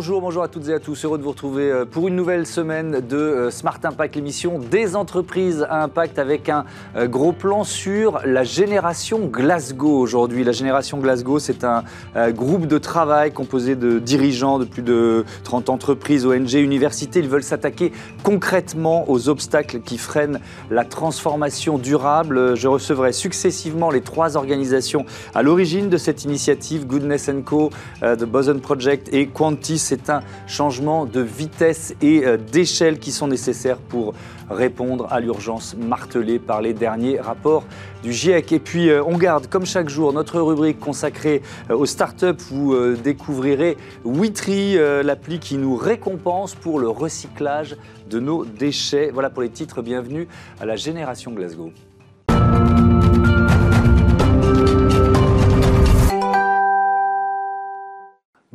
bonjour, bonjour à toutes et à tous. Heureux de vous retrouver euh, pour une nouvelle semaine de euh, Smart Impact, l'émission des entreprises à impact avec un euh, gros plan sur la génération Glasgow aujourd'hui. La génération Glasgow, c'est un groupe de travail composé de dirigeants de plus de 30 entreprises, ONG, universités. Ils veulent s'attaquer concrètement aux obstacles qui freinent la transformation durable. Je recevrai successivement les trois organisations à l'origine de cette initiative, Goodness Co, The Boson Project et Quantis. C'est un changement de vitesse et euh, d'échelle qui sont nécessaires pour répondre à l'urgence martelée par les derniers rapports du GIEC. Et puis, euh, on garde, comme chaque jour, notre rubrique consacrée euh, aux startups. Vous découvrirez Witry, l'appli qui nous récompense pour le recyclage de nos déchets. Voilà pour les titres. Bienvenue à la génération Glasgow.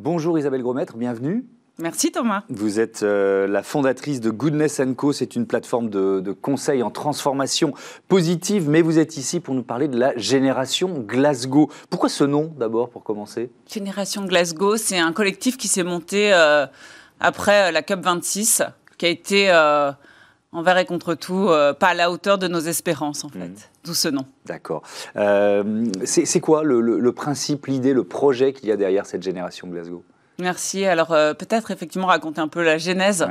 Bonjour Isabelle Grosmaître, bienvenue. Merci Thomas. Vous êtes euh, la fondatrice de Goodness Co. C'est une plateforme de, de, conseil en transformation positive, mais vous êtes ici pour nous parler de la génération Glasgow. Pourquoi ce nom d'abord pour commencer? Génération Glasgow, c'est un collectif qui s'est monté euh, après la COP 26, qui a été euh, envers et contre tout, euh, pas à la hauteur de nos espérances, en fait. Mmh. D'où ce nom. D'accord. Euh, c'est quoi le principe, l'idée, le projet qu'il y a derrière cette génération Glasgow? Merci. Alors euh, peut-être effectivement raconter un peu la genèse.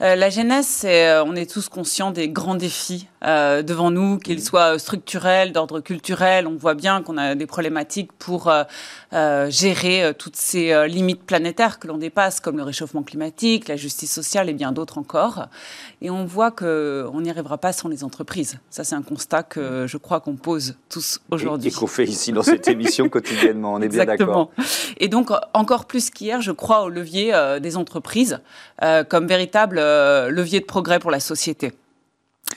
Euh, la genèse, c'est euh, on est tous conscients des grands défis devant nous, qu'ils soient structurels, d'ordre culturel. On voit bien qu'on a des problématiques pour gérer toutes ces limites planétaires que l'on dépasse, comme le réchauffement climatique, la justice sociale et bien d'autres encore. Et on voit que on n'y arrivera pas sans les entreprises. Ça, c'est un constat que je crois qu'on pose tous aujourd'hui. Et, qu'on fait ici dans cette émission quotidiennement. On est bien d'accord. Et donc encore plus je crois au levier euh, des entreprises euh, comme véritable euh, levier de progrès pour la société.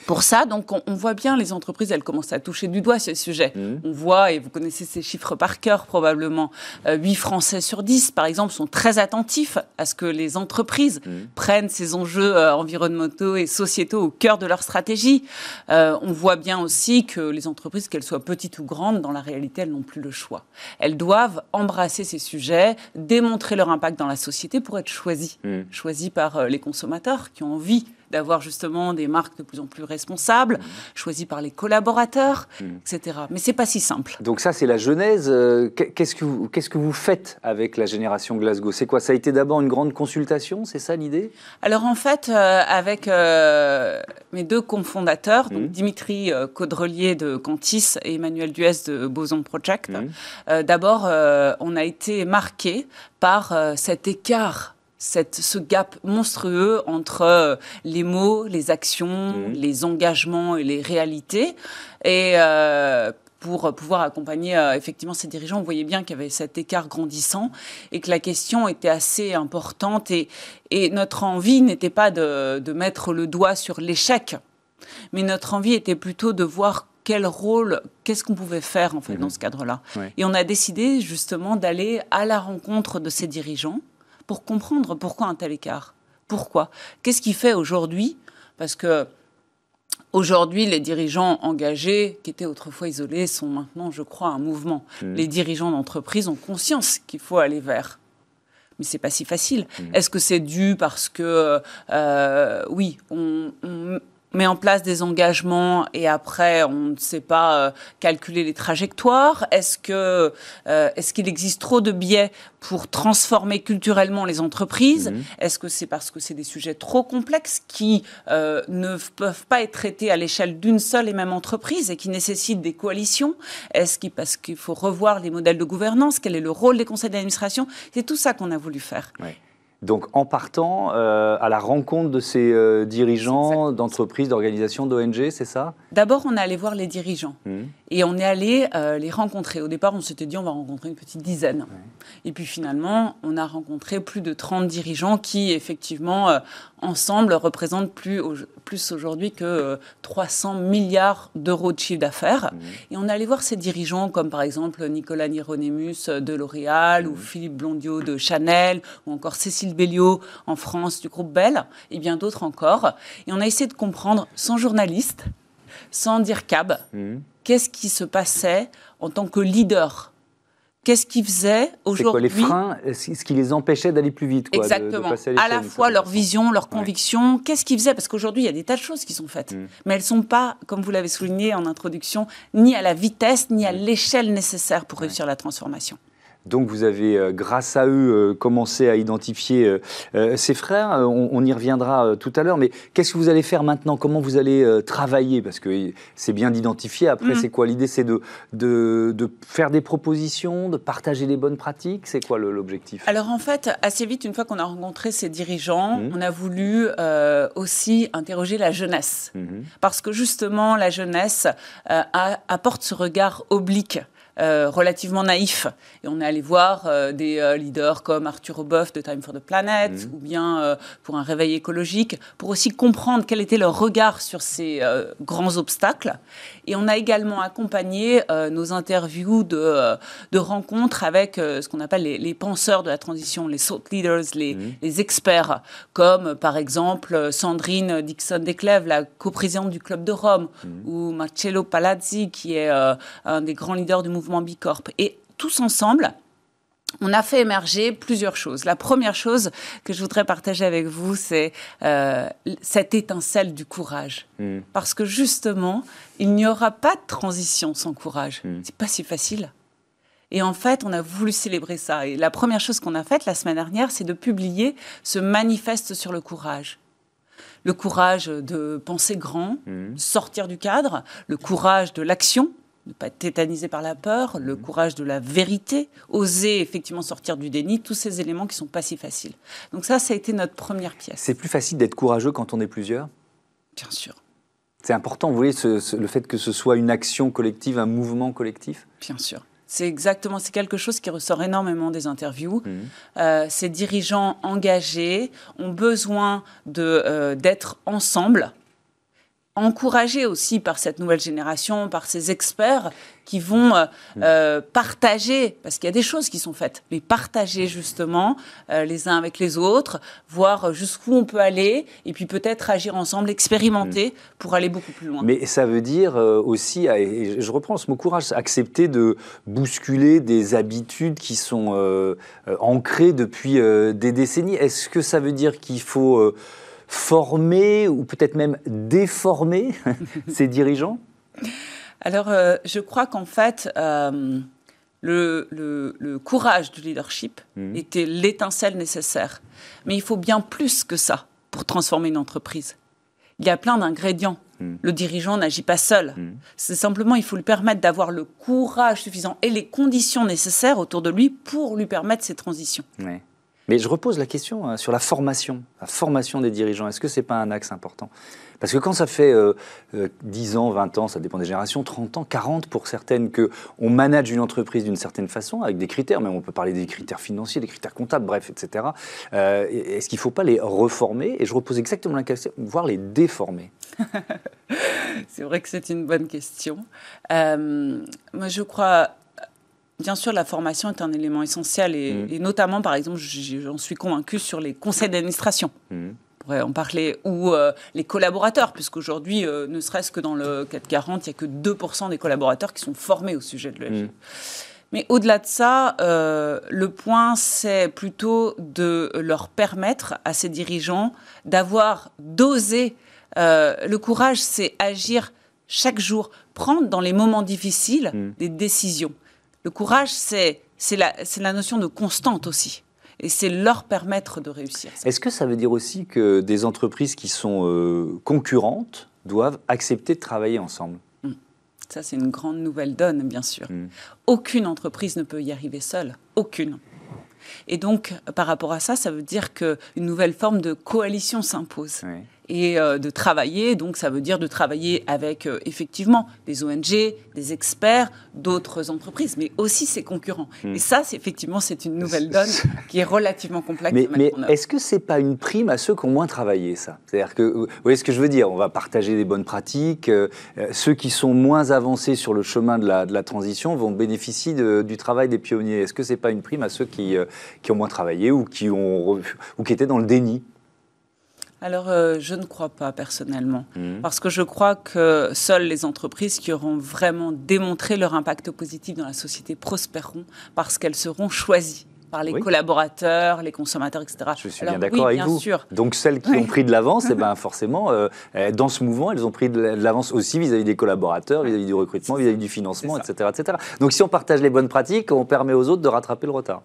Pour ça, donc, on, voit bien les entreprises, elles commencent à toucher du doigt ce sujet. Mmh. On voit, et vous connaissez ces chiffres par cœur probablement, 8 Français sur 10, par exemple, sont très attentifs à ce que les entreprises mmh. prennent ces enjeux environnementaux et sociétaux au cœur de leur stratégie. on voit bien aussi que les entreprises, qu'elles soient petites ou grandes, dans la réalité, elles n'ont plus le choix. Elles doivent embrasser ces sujets, démontrer leur impact dans la société pour être choisies, mmh. choisies par les consommateurs qui ont envie d'avoir justement des marques de plus en plus responsables, mmh. choisies par les collaborateurs, mmh. etc. Mais c'est pas si simple. Donc ça, c'est la genèse. Euh, qu'est-ce que vous, qu'est-ce que vous faites avec la génération Glasgow? C'est quoi? Ça a été d'abord une grande consultation, c'est ça l'idée? Alors en fait, euh, avec euh, mes deux cofondateurs, donc mmh. Dimitri Caudrelier de Cantis et Emmanuel Duès de Boson Project, d'abord, on a été marqué par cet écart cette, ce gap monstrueux entre euh, les mots, les actions, mmh. les engagements et les réalités. Et euh, pour pouvoir accompagner euh, effectivement ces dirigeants, on voyait bien qu'il y avait cet écart grandissant et que la question était assez importante. Et, et notre envie n'était pas de, de, mettre le doigt sur l'échec, mais notre envie était plutôt de voir quel rôle, qu'est-ce qu'on pouvait faire en fait mmh. dans ce cadre-là. Et on a décidé justement d'aller à la rencontre de ces dirigeants pour comprendre pourquoi un tel écart. Pourquoi? Qu'est-ce qui fait aujourd'hui? Parce que Aujourd'hui, les dirigeants engagés, qui étaient autrefois isolés, sont maintenant, je crois, un mouvement. Mmh. Les dirigeants d'entreprise ont conscience qu'il faut aller vers. Mais c'est pas si facile. Mmh. Est-ce que c'est dû parce que, euh, oui, on, met en place des engagements et après on ne sait pas euh, calculer les trajectoires. Est-ce que euh, est-ce qu'il existe trop de biais pour transformer culturellement les entreprises? Mhm. Est-ce que c'est parce que c'est des sujets trop complexes qui euh, ne peuvent pas être traités à l'échelle d'une seule et même entreprise et qui nécessitent des coalitions? Est-ce qu'il parce qu'il faut revoir les modèles de gouvernance Quel est le rôle des conseils d'administration? C'est tout ça qu'on a voulu faire. Donc en partant euh, à la rencontre de ces euh, dirigeants d'entreprises, d'organisations, d'ONG, c'est ça? D'abord, on est allé voir les dirigeants mmh. et on est allé euh, les rencontrer. Au départ, on s'était dit on va rencontrer une petite dizaine. Et puis finalement, on a rencontré plus de 30 dirigeants qui, effectivement, ensemble, représentent plus, plus aujourd'hui que 300 milliards d'euros de chiffre d'affaires. Mmh. Et on allé voir ces dirigeants comme par exemple Nicolas Nironemus de L'Oréal ou mmh. Philippe Blondiot de Chanel ou encore Cécile Béliot en France du groupe Bell et bien d'autres encore. Et on a essayé de comprendre, sans journaliste, sans dire cab, mmh. qu'est-ce qui se passait en tant que leader Qu'est-ce qui faisait aujourd'hui Les freins, ce qui les empêchait d'aller plus vite. Quoi, Exactement. à, la fois leur vision, leur conviction. Qu'est-ce qui faisait Parce qu'aujourd'hui, il y a des tas de choses qui sont faites. Mm. Mais elles ne sont pas, comme vous l'avez souligné en introduction, ni à la vitesse, ni à mm. l'échelle nécessaire pour réussir la transformation. Donc vous avez, euh, grâce à eux, euh, commencé à identifier euh, ces frères. On, y reviendra tout à l'heure. Mais qu'est-ce que vous allez faire maintenant? Comment vous allez travailler? Parce que c'est bien d'identifier. Après, mm. c'est quoi l'idée? C'est de, de, faire des propositions, de partager les bonnes pratiques? C'est quoi l'objectif? Alors en fait, assez vite, une fois qu'on a rencontré ces dirigeants, mm. on a voulu aussi interroger la jeunesse. Mm-hmm. Parce que justement, la jeunesse apporte ce regard oblique euh, relativement naïf. Et on est allé voir euh, des euh, leaders comme Arthur Oboff de Time for the Planet, mmh. ou bien pour un réveil écologique, pour aussi comprendre quel était leur regard sur ces grands obstacles. Et on a également accompagné nos interviews de, de rencontres avec ce qu'on appelle les, penseurs de la transition, les thought leaders, les, mmh. les experts, comme par exemple Sandrine Dixon-Desclèves, la coprésidente du Club de Rome, mmh. ou Marcello Palazzi, qui est un des grands leaders du mouvement Bicorp. Et tous ensemble, on a fait émerger plusieurs choses. La première chose que je voudrais partager avec vous, c'est euh, cette étincelle du courage. Hmm. Parce que justement, il n'y aura pas de transition sans courage. Hmm. C'est pas si facile. Et en fait, on a voulu célébrer ça. Et la première chose qu'on a faite la semaine dernière, c'est de publier ce manifeste sur le courage le courage de penser grand, hmm. sortir du cadre, le courage de l'action, ne pas être tétanisé par la peur, le mhm. courage de la vérité, oser effectivement sortir du déni, tous ces éléments qui sont pas si faciles. Donc ça, ça a été notre première pièce. C'est plus facile d'être courageux quand on est plusieurs? Bien sûr. C'est important, vous voyez, le fait que ce soit une action collective, un mouvement collectif? Bien sûr. C'est exactement, c'est quelque chose qui ressort énormément des interviews. Mhm. Euh, ces dirigeants engagés ont besoin euh, d'être ensemble encouragés aussi par cette nouvelle génération, par ces experts qui vont euh, mm. euh, partager, parce qu'il y a des choses qui sont faites, mais partager justement euh, les uns avec les autres, voir jusqu'où on peut aller, et puis peut-être agir ensemble, expérimenter mm. pour aller beaucoup plus loin. Mais ça veut dire aussi, et je reprends ce mot courage, accepter de bousculer des habitudes qui sont ancrées depuis des décennies. Est-ce que ça veut dire qu'il faut former ou peut-être même déformer ces dirigeants? Alors, euh, je crois qu'en fait, euh, le, courage du leadership mmh. était l'étincelle nécessaire. Mais il faut bien plus que ça pour transformer une entreprise. Il y a plein d'ingrédients. Mmh. Le dirigeant n'agit pas seul. Mmh. C'est simplement, il faut lui permettre d'avoir le courage suffisant et les conditions nécessaires autour de lui pour lui permettre ces transitions. Mais je repose la question hein, sur la formation, la formation des dirigeants. Est-ce que ce n'est pas un axe important? Parce que quand ça fait 10 euh, euh, ans, 20 ans, ça dépend des générations, 30 ans, 40 pour certaines, qu'on manage une entreprise d'une certaine façon, avec des critères, mais on peut parler des critères financiers, des critères comptables, bref, etc. Euh, est-ce qu'il ne faut pas les reformer? Et je repose exactement la question, voire les déformer C'est vrai que c'est une bonne question. moi, je crois Bien sûr, la formation est un élément essentiel et, mm. notamment, par exemple, j'en suis convaincue sur les conseils d'administration. Mm. On pourrait en parler, ou euh, les collaborateurs, puisqu'aujourd'hui, euh, ne serait-ce que dans le 440, il n'y a que 2% des collaborateurs qui sont formés au sujet de l'ESG. Mm. Mais au-delà de ça, euh, le point, c'est plutôt de leur permettre à ces dirigeants d'avoir dosé. le courage, c'est agir chaque jour, prendre dans les moments difficiles des décisions. Le courage, c'est la, la notion de constante aussi et c'est leur permettre de réussir. Est-ce que ça veut dire aussi que des entreprises qui sont euh, concurrentes doivent accepter de travailler ensemble? Hum. Ça, c'est une grande nouvelle donne, bien sûr. Hum. Aucune entreprise ne peut y arriver seule. Aucune. Et donc, par rapport à ça, ça veut dire qu'une nouvelle forme de coalition s'impose. Et euh, de travailler, donc ça veut dire de travailler avec euh, effectivement des ONG, des experts, d'autres entreprises, mais aussi ses concurrents. Hmm. Et ça, c'est effectivement, c'est une nouvelle donne qui est relativement complexe. Mais, mais est-ce que c'est pas une prime à ceux qui ont moins travaillé, ça? C'est-à-dire que, vous voyez ce que je veux dire On va partager des bonnes pratiques. Euh, ceux qui sont moins avancés sur le chemin de la, de la transition vont bénéficier du travail des pionniers. Est-ce que c'est pas une prime à ceux qui, qui ont moins travaillé ou qui, ont, ou qui étaient dans le déni? Alors, euh, je ne crois pas personnellement, mmh. parce que je crois que seules les entreprises qui auront vraiment démontré leur impact positif dans la société prospéreront parce qu'elles seront choisies par les collaborateurs, les consommateurs, etc. Je suis bien d'accord avec vous. Sûr. Donc celles qui ont pris de l'avance, eh ben forcément, euh, dans ce mouvement, elles ont pris de l'avance aussi vis-à-vis des collaborateurs, vis-à-vis du recrutement, vis-à-vis du financement, etc., etc. Donc si on partage les bonnes pratiques, on permet aux autres de rattraper le retard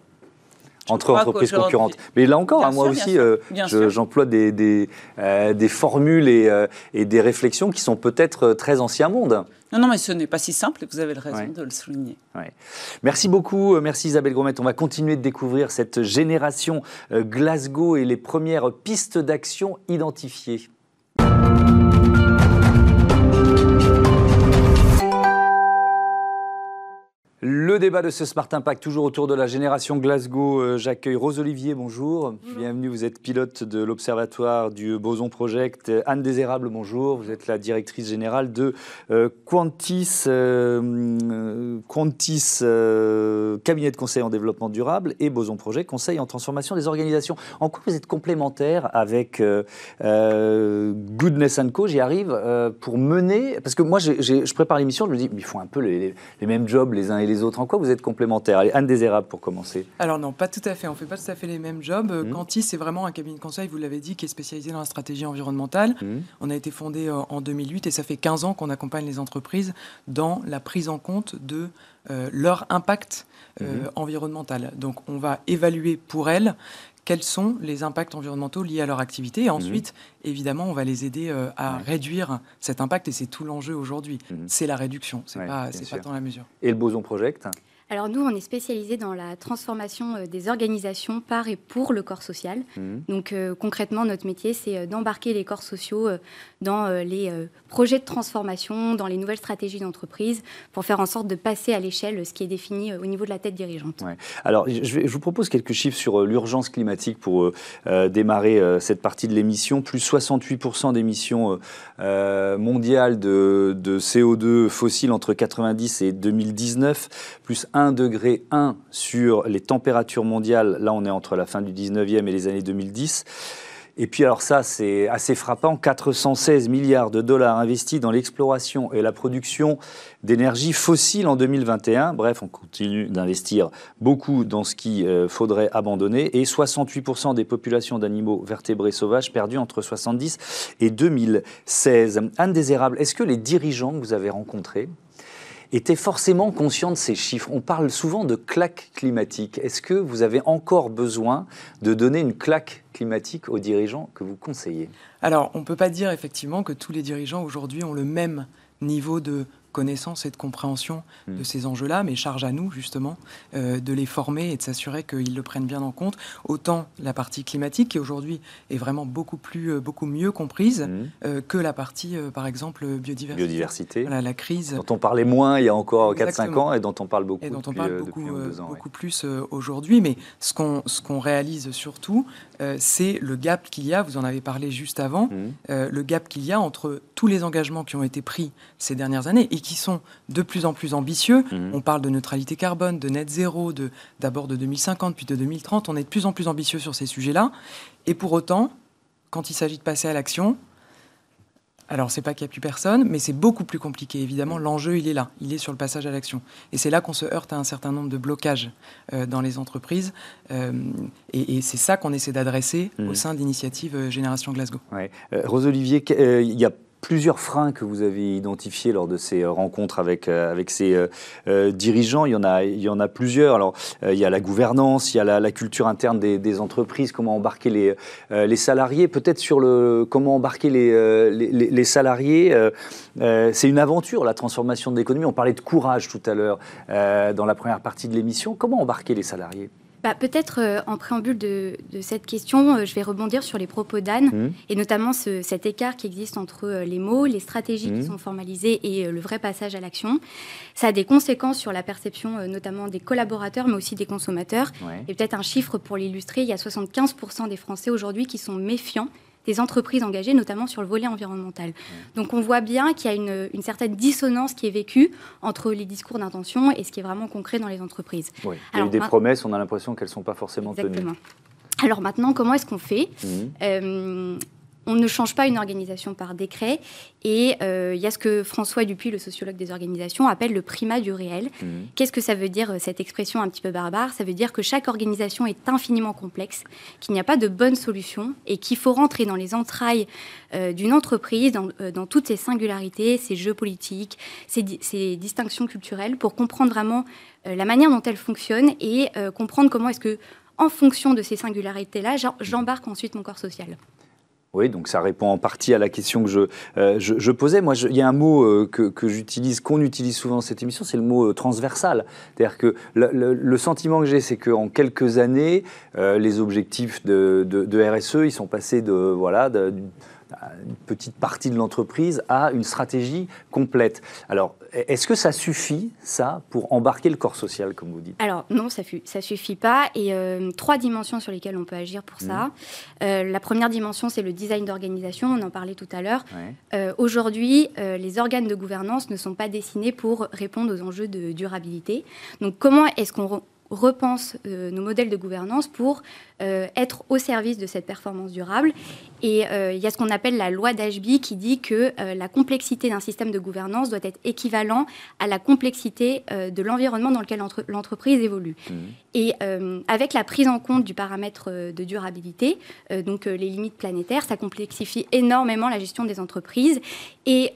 entre entreprises concurrentes. Mais là encore, hein, moi aussi, euh, j'emploie des, des, euh, des, formules et, euh, et, des réflexions qui sont peut-être très ancien monde. Non, non, mais ce n'est pas si simple et vous avez raison de le souligner. Merci beaucoup, merci Isabelle Gromette. On va continuer de découvrir cette génération Glasgow et les premières pistes d'action identifiées. Le débat de ce Smart Impact, toujours autour de la génération Glasgow. Euh, j'accueille Rose Olivier, bonjour. Bienvenue, vous êtes pilote de l'Observatoire du Boson Project. Anne Désérable, bonjour. Vous êtes la directrice générale de euh, Quantis, euh, Quantis cabinet de conseil en développement durable et Boson Project, conseil en transformation des organisations. En quoi vous êtes complémentaire avec Goodness Co J'y arrive pour mener, parce que moi je prépare l'émission, je me dis, ils font un peu les, les mêmes jobs les uns et les autres En quoi vous êtes complémentaires Allez, Anne Désérable pour commencer. Alors non, pas tout à fait. On ne fait pas tout à fait les mêmes jobs. Mmh. C'est vraiment un cabinet de conseil, vous l'avez dit, qui est spécialisé dans la stratégie environnementale. Mmh. On a été fondé euh, en 2008 et ça fait 15 ans qu'on accompagne les entreprises dans la prise en compte de euh, leur impact euh, mmh. environnemental. Donc on va évaluer pour elles quels sont les impacts environnementaux liés à leur activité. Et ensuite, évidemment, on va les aider à réduire cet impact. Et c'est tout l'enjeu aujourd'hui. C'est la réduction. C'est n'est pas, pas tant la mesure. Et le boson project? Alors nous, on est spécialisé dans la transformation euh, des organisations par et pour le corps social. Mmh. Donc euh, concrètement, notre métier, c'est euh, d'embarquer les corps sociaux dans les projets de transformation, dans les nouvelles stratégies d'entreprise, pour faire en sorte de passer à l'échelle ce qui est défini au niveau de la tête dirigeante. Alors je, vous propose quelques chiffres sur l'urgence climatique pour démarrer cette partie de l'émission. Plus 68% d'émissions mondiales de, de CO2 fossiles entre 90 et 2019, plus 1 degré 1 sur les températures mondiales. Là, on est entre la fin du 19e et les années 2010. Et puis alors ça, c'est assez frappant, 416 milliards de dollars investis dans l'exploration et la production d'énergie fossile en 2021. Bref, on continue d'investir beaucoup dans ce qu'il euh, faudrait abandonner. Et 68% des populations d'animaux vertébrés sauvages perdues entre 70 et 2016. Anne Désérable, est-ce que les dirigeants que vous avez rencontrés était forcément conscient de ces chiffres. On parle souvent de claque climatique. Est-ce que vous avez encore besoin de donner une claque climatique aux dirigeants que vous conseillez? Alors, on ne peut pas dire effectivement que tous les dirigeants aujourd'hui ont le même niveau de connaissance et de compréhension de hmm. ces enjeux-là, mais charge à nous justement euh, de les former et de s'assurer qu'ils le prennent bien en compte. Autant la partie climatique qui aujourd'hui est vraiment beaucoup plus, euh, beaucoup mieux comprise hmm. euh, que la partie, par exemple, biodiversité. Biodiversité. la crise. Dont on parlait moins il y a encore 4-5 ans et dont on parle beaucoup. Et dont on parle beaucoup, beaucoup plus aujourd'hui. Mais ce qu'on ce qu'on réalise surtout, c'est le gap qu'il y a. Vous en avez parlé juste avant. Hmm. le gap qu'il y a entre tous les engagements qui ont été pris ces dernières années et qui sont de plus en plus ambitieux. Mhm. On parle de neutralité carbone, de net zéro, d'abord de, 2050, puis de 2030. On est de plus en plus ambitieux sur ces sujets-là. Et pour autant, quand il s'agit de passer à l'action, alors, c'est pas qu'il n'y a plus personne, mais c'est beaucoup plus compliqué. Évidemment, l'enjeu, il est là. Il est sur le passage à l'action. Et c'est là qu'on se heurte à un certain nombre de blocages euh, dans les entreprises. Euh, et, c'est ça qu'on essaie d'adresser au mhm. sein d'initiatives euh, Génération Glasgow. Ouais. Rose-Olivier, il y a plusieurs freins que vous avez identifiés lors de ces euh, rencontres avec, euh, avec ces euh, dirigeants. Il y, en a, il y en a plusieurs. Alors, il y a la gouvernance, il y a la, culture interne des, entreprises, comment embarquer les, les salariés. Peut-être sur le comment embarquer les, les, les salariés. c'est une aventure, la transformation de l'économie. On parlait de courage tout à l'heure dans la première partie de l'émission. Comment embarquer les salariés? Bah, Peut-être euh, en préambule de, cette question, euh, je vais rebondir sur les propos d'Anne, mmh. et notamment cet écart qui existe entre euh, les mots, les stratégies qui mmh. sont formalisées et le vrai passage à l'action. Ça a des conséquences sur la perception notamment des collaborateurs, mais aussi des consommateurs. Et peut-être un chiffre pour l'illustrer, il y a 75% des Français aujourd'hui qui sont méfiants des entreprises engagées, notamment sur le volet environnemental. Donc on voit bien qu'il y a une, certaine dissonance qui est vécue entre les discours d'intention et ce qui est vraiment concret dans les entreprises. Oui. Il y a eu des promesses, on a l'impression qu'elles ne sont pas forcément tenues. Alors maintenant, comment est-ce qu'on fait? Mmh. euh, on ne change pas une organisation par décret. Et il y a ce que François Dupuis, le sociologue des organisations, appelle le primat du réel. Mmh. Qu'est-ce que ça veut dire, cette expression un petit peu barbare? Ça veut dire que chaque organisation est infiniment complexe, qu'il n'y a pas de bonne solution et qu'il faut rentrer dans les entrailles d'une entreprise, dans, dans, toutes ses singularités, ses jeux politiques, ses, ses distinctions culturelles, pour comprendre vraiment la manière dont elle fonctionne et comprendre comment est-ce que en fonction de ces singularités-là, j'embarque ensuite mon corps social. Oui, donc ça répond en partie à la question que je, euh, je, posais. Moi, il y a un mot euh, que, que j'utilise, qu'on utilise souvent dans cette émission, c'est le mot euh, transversal. C'est-à-dire que le, sentiment que j'ai, c'est qu'en quelques années, les objectifs de, de, RSE, ils sont passés de voilà. De, une petite partie de l'entreprise a une stratégie complète. Alors, est-ce que ça suffit, ça, pour embarquer le corps social, comme vous dites? Alors, non, ça ne suffit pas. Et euh, trois dimensions sur lesquelles on peut agir pour ça. Mmh. Euh, la première dimension, c'est le design d'organisation. On en parlait tout à l'heure. Euh, aujourd'hui, les organes de gouvernance ne sont pas dessinés pour répondre aux enjeux de durabilité. Donc, comment est-ce qu'on repense euh, nos modèles de gouvernance pour euh, être au service de cette performance durable. Et euh, il y a ce qu'on appelle la loi d'Ashby qui dit que la complexité d'un système de gouvernance doit être équivalent à la complexité de l'environnement dans lequel l'entreprise évolue. Mmh. Et avec la prise en compte du paramètre de durabilité, donc les limites planétaires, ça complexifie énormément la gestion des entreprises. Et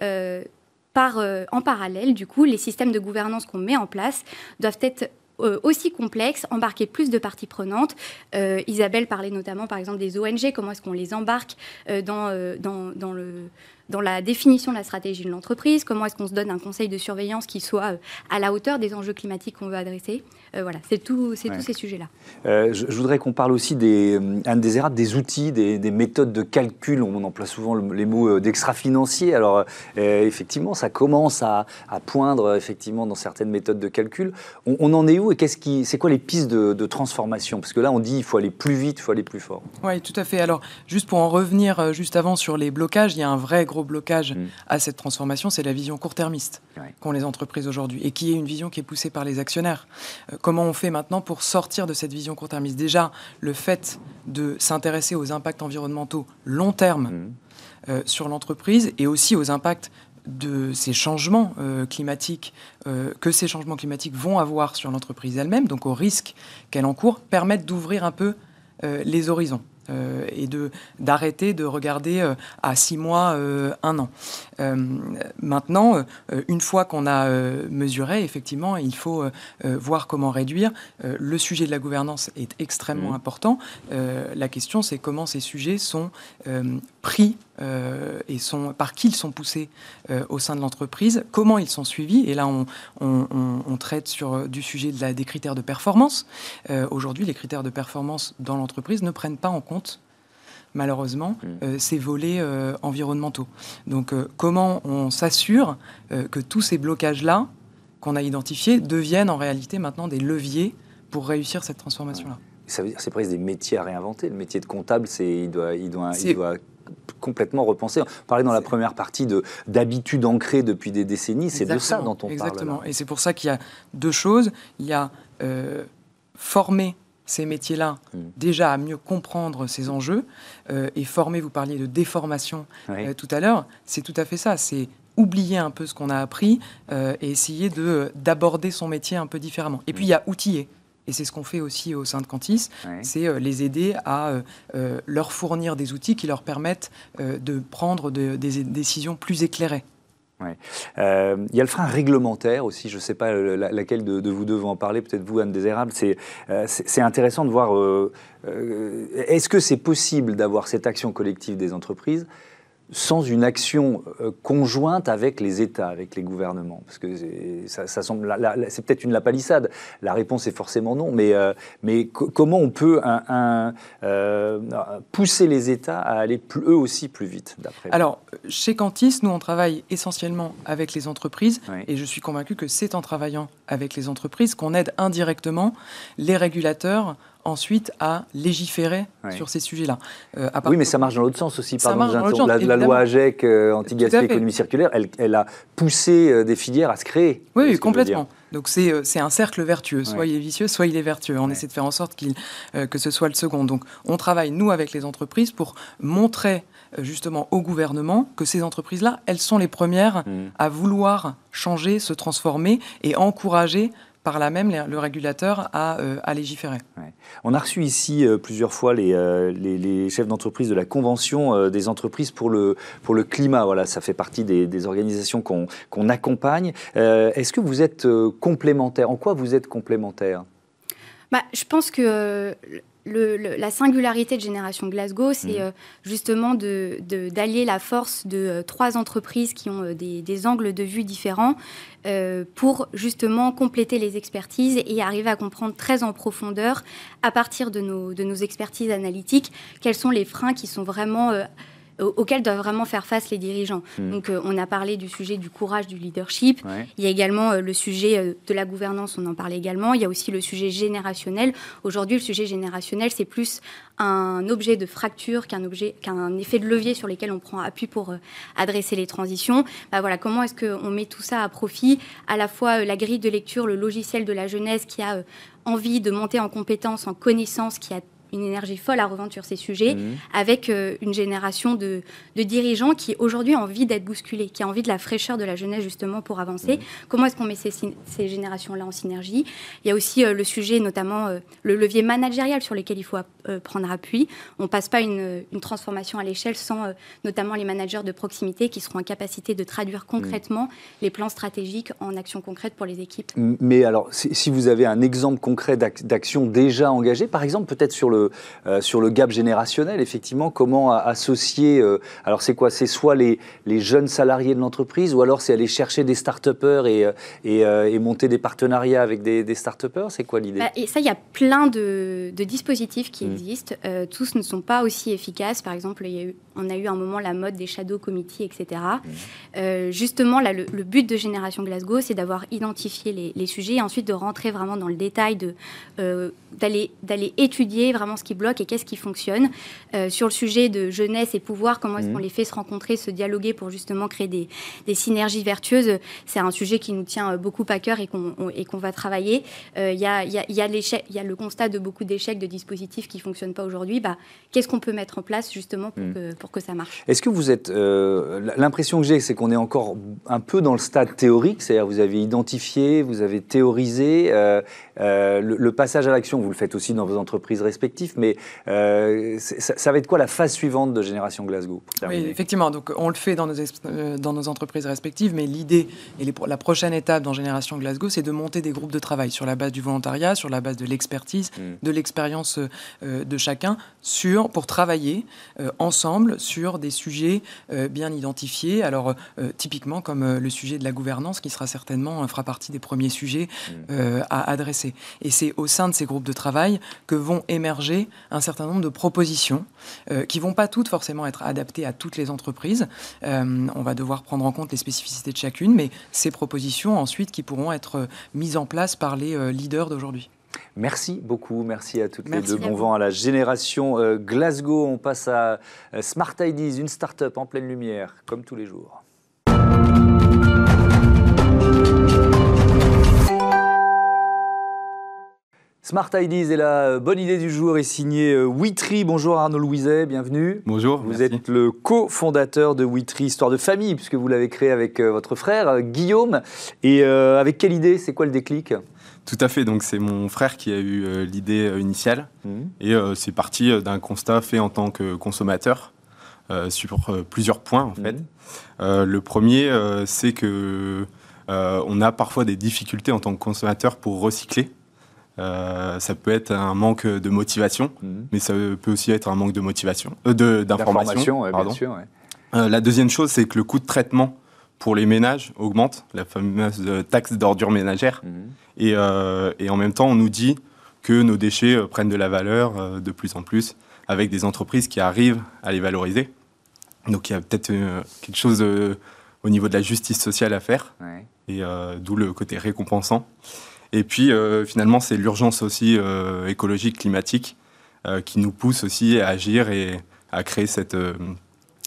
par, en parallèle, du coup, les systèmes de gouvernance qu'on met en place doivent être aussi complexe, embarquer plus de parties prenantes. Euh, Isabelle parlait notamment, par exemple, des ONG, comment est-ce qu'on les embarque euh, dans, le, dans la définition de la stratégie de l'entreprise, comment est-ce qu'on se donne un conseil de surveillance qui soit à la hauteur des enjeux climatiques qu'on veut adresser. voilà, c'est tout, c'est tous ces sujets-là. je, voudrais qu'on parle aussi des, Anne des des outils, des, méthodes de calcul. On emploie souvent les mots d'extra-financier. Alors, effectivement, ça commence à, poindre effectivement dans certaines méthodes de calcul. On, on en est où et qu'est-ce qui, c'est quoi les pistes de, transformation? Parce que là, on dit il faut aller plus vite, il faut aller plus fort. Oui, tout à fait. Alors, juste pour en revenir euh, juste avant sur les blocages, il y a un vrai gros blocage mm. à cette transformation, c'est la vision court-termiste qu'ont les entreprises aujourd'hui et qui est une vision qui est poussée par les actionnaires. Euh, comment on fait maintenant pour sortir de cette vision court-termiste? Déjà, le fait de s'intéresser aux impacts environnementaux long terme. Mm. Euh, sur l'entreprise et aussi aux impacts de ces changements euh, climatiques euh, que ces changements climatiques vont avoir sur l'entreprise elle-même, donc au risque qu'elle encourt, permettent d'ouvrir un peu euh, les horizons. Et de d'arrêter de regarder à six mois, un an. maintenant, une fois qu'on a mesuré, effectivement, il faut voir comment réduire. le sujet de la gouvernance est extrêmement mmh. important. la question, c'est comment ces sujets sont pris euh, et sont, par qui ils sont poussés euh, au sein de l'entreprise, comment ils sont suivis. Et là, on, traite sur du sujet de la, des critères de performance. Euh, aujourd'hui, les critères de performance dans l'entreprise ne prennent pas en compte malheureusement, ces volets environnementaux. Donc, comment on s'assure que tous ces blocages-là qu'on a identifiés deviennent en réalité maintenant des leviers pour réussir cette transformation-là? Ça veut dire c'est presque des métiers à réinventer. Le métier de comptable, c'est il doit, il doit, il doit complètement repensé. On parlait dans la première partie d'habitudes ancrées depuis des décennies, c'est de ça dont on parle. Exactement, et c'est pour ça qu'il y a deux choses. Il y a euh, former ces métiers-là hmm. déjà à mieux comprendre ces enjeux, euh, et former, vous parliez de déformation euh, tout à l'heure, c'est tout à fait ça, c'est oublier un peu ce qu'on a appris et essayer d'aborder son métier un peu différemment. Et puis il y a outiller et c'est ce qu'on fait aussi au sein de Cantis, c'est euh, les aider à euh, euh, leur fournir des outils qui leur permettent de prendre des décisions plus éclairées. Il y a le frein réglementaire aussi, je ne sais pas laquelle de, vous deux en parler, peut-être vous, Anne Désérable. C'est intéressant de voir, est-ce que c'est possible d'avoir cette action collective des entreprises sans une action euh, conjointe avec les États, avec les gouvernements Parce que ça, semble, c'est peut-être une lapalissade. La réponse est forcément non. Mais, euh, mais comment on peut un, euh, pousser les États à aller eux aussi plus vite, d'après Alors, chez Cantis, nous, on travaille essentiellement avec les entreprises. Et je suis convaincu que c'est en travaillant avec les entreprises qu'on aide indirectement les régulateurs ensuite à légiférer sur ces sujets-là. Euh, oui, mais ça marche dans l'autre sens aussi. Pardon, la, la, loi AGEC, euh, anti-gaspillage économie circulaire, elle, a poussé euh, des filières à se créer. Oui, complètement. Donc c'est un cercle vertueux. Soit il est vicieux, soit il est vertueux. On essaie de faire en sorte qu'il que ce soit le second. Donc on travaille, nous, avec les entreprises pour montrer justement au gouvernement que ces entreprises-là, elles sont les premières mmh. à vouloir changer, se transformer et encourager par là même le régulateur à, euh, légiférer. On a reçu ici euh, plusieurs fois euh, les, les, chefs d'entreprise de la Convention des entreprises pour le, pour le climat. Voilà, ça fait partie des, organisations qu'on accompagne. Est-ce que vous êtes complémentaire En quoi vous êtes complémentaire bah, Je pense que la singularité de Génération Glasgow, c'est mmh. euh, justement d'allier la force de euh, trois entreprises qui ont euh, des, angles de vue différents pour justement compléter les expertises et arriver à comprendre très en profondeur, à partir de nos, de nos expertises analytiques, quels sont les freins qui sont vraiment auxquels doivent vraiment faire face les dirigeants. Hmm. Donc, euh, on a parlé du sujet du courage, du leadership. Il y a également euh, le sujet euh, de la gouvernance, on en parle également. Il y a aussi le sujet générationnel. Aujourd'hui, le sujet générationnel, c'est plus un objet de fracture qu'un objet, qu'un effet de levier sur lesquels on prend appui pour adresser les transitions. Bah, voilà, comment est-ce qu'on met tout ça à profit? À la fois la grille de lecture, le logiciel de la jeunesse qui a envie de monter en compétences, en connaissances, qui a une énergie folle à revendre sur ces sujets, mmh. avec euh, une génération de, dirigeants qui aujourd'hui ont envie d'être bousculés, qui a envie de la fraîcheur de la jeunesse justement pour avancer. Mmh. Comment est-ce qu'on met ces, générations-là en synergie? Il y a aussi euh, le sujet, notamment euh, le levier managérial sur lequel il faut prendre appui. On ne passe pas une, transformation à l'échelle sans notamment les managers de proximité qui seront en capacité de traduire mmh. concrètement les plans stratégiques en actions concrètes pour les équipes. Mais alors, si vous avez un exemple concret d'action déjà engagée, par exemple peut-être sur le euh, sur le gap générationnel, effectivement, comment associer. Euh, alors, c'est quoi C'est soit les, les, jeunes salariés de l'entreprise, ou alors c'est aller chercher des start-upers et, euh, et, monter des partenariats avec des, des start-upers C'est quoi l'idée? Bah, Et ça, il y a plein de, de dispositifs qui mmh. existent. tous ne sont pas aussi efficaces. Par exemple, il y a eu, on a eu un moment la mode des shadow committee, etc. Mmh. justement, là, le, but de Génération Glasgow, c'est d'avoir identifié les, les, sujets et ensuite de rentrer vraiment dans le détail, d'aller d'aller étudier vraiment ce qui bloque et qu'est-ce qui fonctionne. Euh, sur le sujet de jeunesse et pouvoir, comment est-ce qu'on mmh. les fait se rencontrer, se dialoguer pour justement créer des, synergies vertueuses, c'est un sujet qui nous tient beaucoup à cœur et qu'on va travailler. Euh, il y, a, y, y, a le constat de beaucoup d'échecs de dispositifs qui ne fonctionnent pas aujourd'hui. Bah, qu'est-ce qu'on peut mettre en place justement pour, mmh. que, pour que ça marche Est-ce que vous êtes... Euh, l'impression que j'ai, c'est qu'on est encore un peu dans le stade théorique, c'est-à-dire vous avez identifié, vous avez théorisé. le, le, passage à l'action, vous le faites aussi dans vos entreprises respectives mais euh, ça, va être quoi la phase suivante de Génération Glasgow Oui, effectivement. Donc, on le fait dans nos, euh, dans nos entreprises respectives, mais l'idée et la prochaine étape dans Génération Glasgow, c'est de monter des groupes de travail sur la base du volontariat, sur la base de l'expertise, hmm. de l'expérience euh, de chacun, sur, pour travailler ensemble sur des sujets bien identifiés. Alors, typiquement, comme le sujet de la gouvernance, qui sera certainement, fera partie des premiers sujets hmm. à adresser. Et c'est au sein de ces groupes de travail que vont émerger un certain nombre de propositions euh, qui vont pas toutes forcément être adaptées à toutes les entreprises. Euh, on va devoir prendre en compte les spécificités de chacune, mais ces propositions ensuite qui pourront être euh, mises en place par les leaders d'aujourd'hui. Merci beaucoup, merci à toutes les deux. Bon vent à la génération Glasgow. On passe à Smart Ideas, une start-up en pleine lumière, comme tous les jours. Smart Ideas est la euh, bonne idée du jour est signée euh, Witry. Bonjour Arnaud Louiset, bienvenue. Bonjour. Vous êtes le cofondateur de Witry, histoire de famille, puisque vous l'avez créé avec euh, votre frère Guillaume. Et avec quelle idée? C'est quoi le déclic? Tout à fait. Donc c'est mon frère qui a eu l'idée initiale. Mmh. Et c'est parti d'un constat fait en tant que consommateur sur plusieurs points en fait. Mmh. le premier, c'est que on a parfois des difficultés en tant que consommateur pour recycler. Euh, ça peut être un manque de motivation, mhm. mais ça peut aussi être un manque de motivation, euh, d'information. Euh, la deuxième chose, c'est que le coût de traitement pour les ménages augmente, la fameuse taxe d'ordure ménagère. Mhm. et, et, en même temps, on nous dit que nos déchets prennent de la valeur de plus en plus avec des entreprises qui arrivent à les valoriser. Donc il y a peut-être quelque chose au niveau de la justice sociale à faire, et d'où le côté récompensant. Et puis euh, finalement, c'est l'urgence aussi euh, écologique, climatique, euh, qui nous pousse aussi à agir et à créer cette,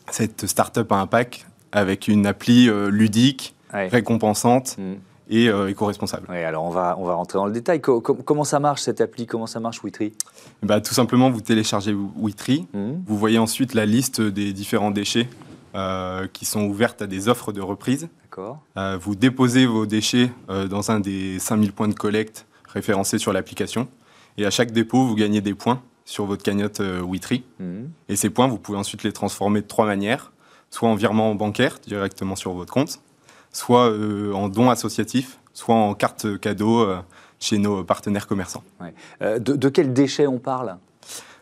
cette start-up à impact avec une appli ludique, récompensante. Mm. et éco-responsable. Oui, alors on va, on va rentrer dans le détail. comment ça marche cette appli? Comment ça marche Witry bah, Tout simplement, vous téléchargez Witry. Mmh. Vous voyez ensuite la liste des différents déchets qui sont ouvertes à des offres de reprise. Euh, vous déposez vos déchets dans un des 5000 points de collecte référencés sur l'application. Et à chaque dépôt, vous gagnez des points sur votre cagnotte euh, Witry. Mhm. Et ces points, vous pouvez ensuite les transformer de trois manières. Soit en virement bancaire directement sur votre compte, soit euh, en don associatif, soit en carte cadeau euh, chez nos partenaires commerçants. de, quels déchets on parle?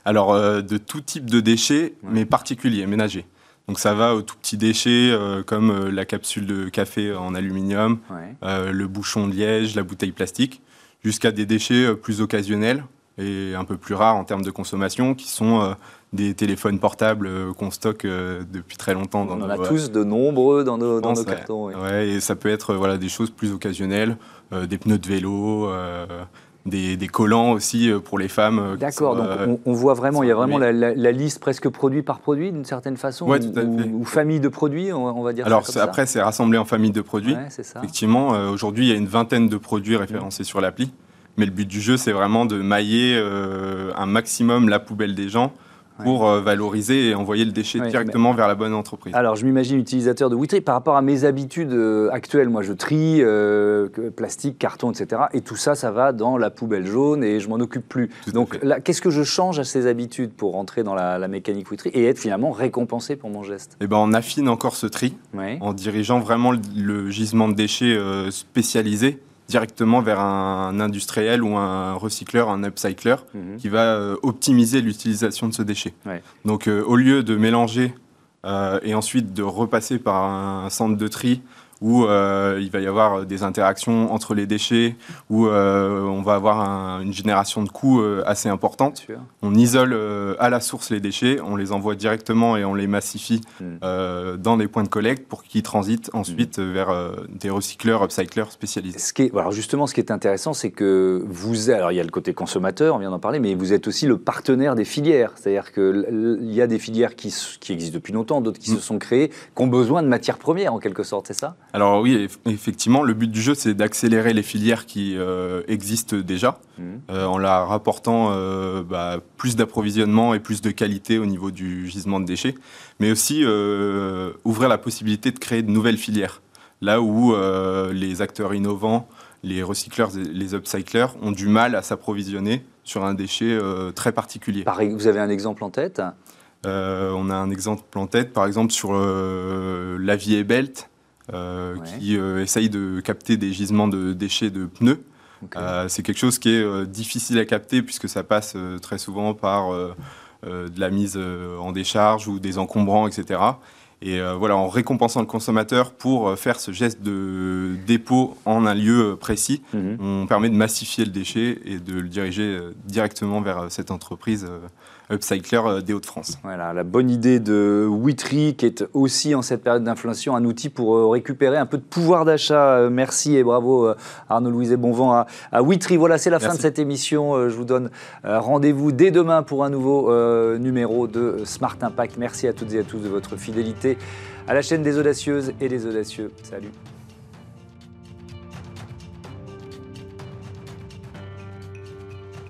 Alors, de tout type de déchets, mais particuliers, ménagers. Donc ça va aux tout petits déchets comme la capsule de café en aluminium, le bouchon de liège, la bouteille plastique, jusqu'à des déchets plus occasionnels et un peu plus rares en termes de consommation, qui sont euh, des téléphones portables euh, qu'on stocke euh, depuis très longtemps. Dans On en a tous de nombreux dans nos, dans nos cartons. Ouais. et ça peut être voilà, des choses plus occasionnelles, des pneus de vélo. Des, des, collants aussi pour les femmes. D'accord, donc on, voit vraiment, il y a vraiment la, liste presque produit par produit d'une certaine façon, ouais, ou, famille de produits, on, va dire. Alors après, c'est rassemblé en famille de produits. Ça. Effectivement, aujourd'hui, il y a une vingtaine de produits référencés sur l'appli. Mais le but du jeu, c'est vraiment de mailler euh, un maximum la poubelle des gens pour euh, valoriser et envoyer le déchet directement vers la bonne entreprise. Alors, je m'imagine utilisateur de Witry. Par rapport à mes habitudes euh, actuelles, moi, je trie plastique, carton, etc. Et tout ça, ça va dans la poubelle jaune et je m'en occupe plus. Donc, qu'est-ce que je change à ces habitudes pour rentrer dans la, mécanique Witry et être finalement récompensé pour mon geste? Eh ben, on affine encore ce tri en dirigeant vraiment le gisement de déchets spécialisé directement vers un industriel ou un recycleur, un upcycler, mhm. qui va euh, optimiser l'utilisation de ce déchet. Donc euh, au lieu de mélanger euh, et ensuite de repasser par un centre de tri où euh, il va y avoir des interactions entre les déchets, où euh, on va avoir une génération de coûts euh, assez importante. On isole à la source les déchets, on les envoie directement et on les massifie hmm. dans des points de collecte pour qu'ils transitent ensuite hmm. vers des recycleurs, upcyclers spécialisés. Ce qui est, alors justement, ce qui est intéressant, c'est que vous, alors il y a le côté consommateur, on vient d'en parler, mais vous êtes aussi le partenaire des filières. C'est-à-dire qu'il y a des filières qui, qui, existent depuis longtemps, d'autres qui hmm. se sont créées, qui ont besoin de matières premières en quelque sorte, c'est ça? Alors oui, effectivement, le but du jeu, c'est d'accélérer les filières qui euh, existent déjà, mmh. euh, en leur rapportant euh, bah, plus d'approvisionnement et plus de qualité au niveau du gisement de déchets, mais aussi ouvrir la possibilité de créer de nouvelles filières, là où les acteurs innovants, les recycleurs, les upcyclers ont du mal à s'approvisionner sur un déchet très particulier. vous avez un exemple en tête? On a un exemple en tête, par exemple sur la vie et belt. Euh, qui euh, essaye de capter des gisements de déchets de pneus. Euh, c'est quelque chose qui est difficile à capter puisque ça passe très souvent par de la mise en décharge ou des encombrants, etc. Et voilà, en récompensant le consommateur pour faire ce geste de dépôt en un lieu précis, mhm. on permet de massifier le déchet et de le diriger directement vers cette entreprise upcycler euh, des Hauts-de-France. Voilà, la bonne idée de Witry, qui est aussi en cette période d'inflation un outil pour euh, récupérer un peu de pouvoir d'achat. Euh, merci et bravo Arnaud Louise et Bonvent à, à Witry. Voilà, c'est la fin de cette émission. Je vous donne rendez-vous dès demain pour un nouveau numéro de Smart Impact. Merci à toutes et à tous de votre fidélité à la chaîne des audacieuses et des audacieux. Salut.